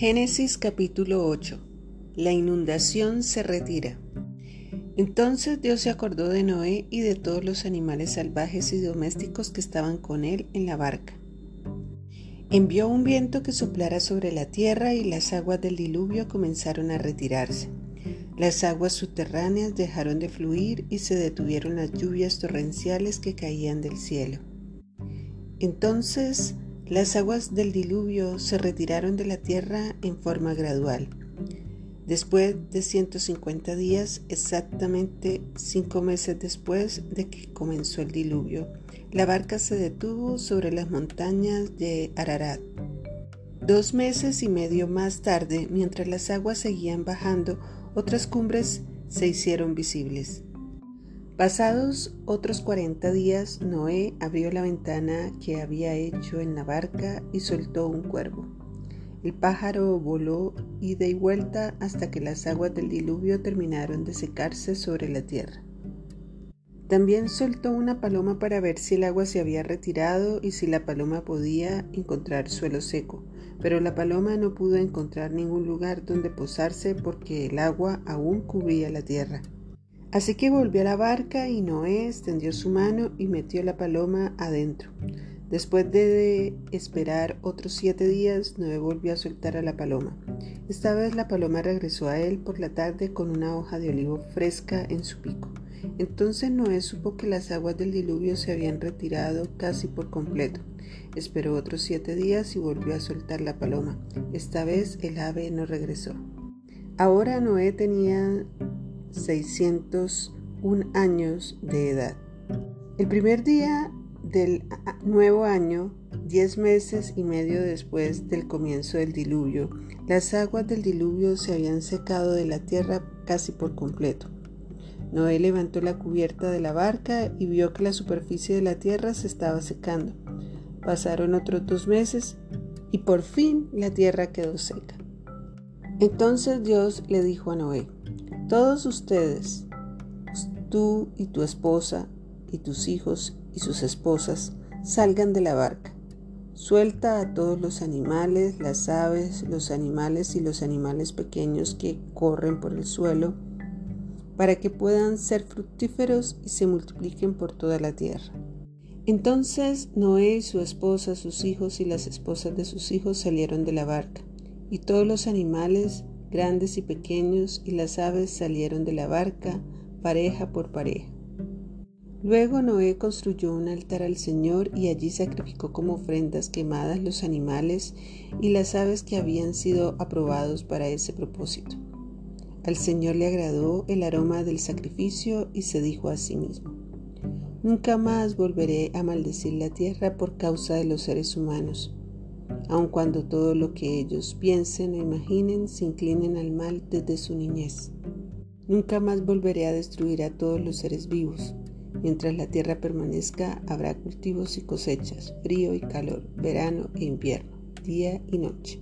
Génesis capítulo 8 La inundación se retira. Entonces Dios se acordó de Noé y de todos los animales salvajes y domésticos que estaban con él en la barca. Envió un viento que soplara sobre la tierra y las aguas del diluvio comenzaron a retirarse. Las aguas subterráneas dejaron de fluir y se detuvieron las lluvias torrenciales que caían del cielo. Entonces las aguas del diluvio se retiraron de la tierra en forma gradual. Después de 150 días, exactamente cinco meses después de que comenzó el diluvio, la barca se detuvo sobre las montañas de Ararat. Dos meses y medio más tarde, mientras las aguas seguían bajando, otras cumbres se hicieron visibles. Pasados otros cuarenta días, Noé abrió la ventana que había hecho en la barca y soltó un cuervo. El pájaro voló ida y vuelta hasta que las aguas del diluvio terminaron de secarse sobre la tierra. También soltó una paloma para ver si el agua se había retirado y si la paloma podía encontrar suelo seco, pero la paloma no pudo encontrar ningún lugar donde posarse porque el agua aún cubría la tierra. Así que volvió a la barca y Noé extendió su mano y metió la paloma adentro. Después de esperar otros siete días, Noé volvió a soltar a la paloma. Esta vez la paloma regresó a él por la tarde con una hoja de olivo fresca en su pico. Entonces Noé supo que las aguas del diluvio se habían retirado casi por completo. Esperó otros siete días y volvió a soltar la paloma. Esta vez el ave no regresó. Ahora Noé tenía 601 años de edad. El primer día del nuevo año, diez meses y medio después del comienzo del diluvio, las aguas del diluvio se habían secado de la tierra casi por completo. Noé levantó la cubierta de la barca y vio que la superficie de la tierra se estaba secando. Pasaron otros dos meses y por fin la tierra quedó seca. Entonces Dios le dijo a Noé, todos ustedes, tú y tu esposa y tus hijos y sus esposas, salgan de la barca. Suelta a todos los animales, las aves, los animales y los animales pequeños que corren por el suelo, para que puedan ser fructíferos y se multipliquen por toda la tierra. Entonces Noé y su esposa, sus hijos y las esposas de sus hijos salieron de la barca, y todos los animales grandes y pequeños, y las aves salieron de la barca, pareja por pareja. Luego Noé construyó un altar al Señor y allí sacrificó como ofrendas quemadas los animales y las aves que habían sido aprobados para ese propósito. Al Señor le agradó el aroma del sacrificio y se dijo a sí mismo, Nunca más volveré a maldecir la tierra por causa de los seres humanos aun cuando todo lo que ellos piensen o imaginen se inclinen al mal desde su niñez. Nunca más volveré a destruir a todos los seres vivos. Mientras la tierra permanezca, habrá cultivos y cosechas, frío y calor, verano e invierno, día y noche.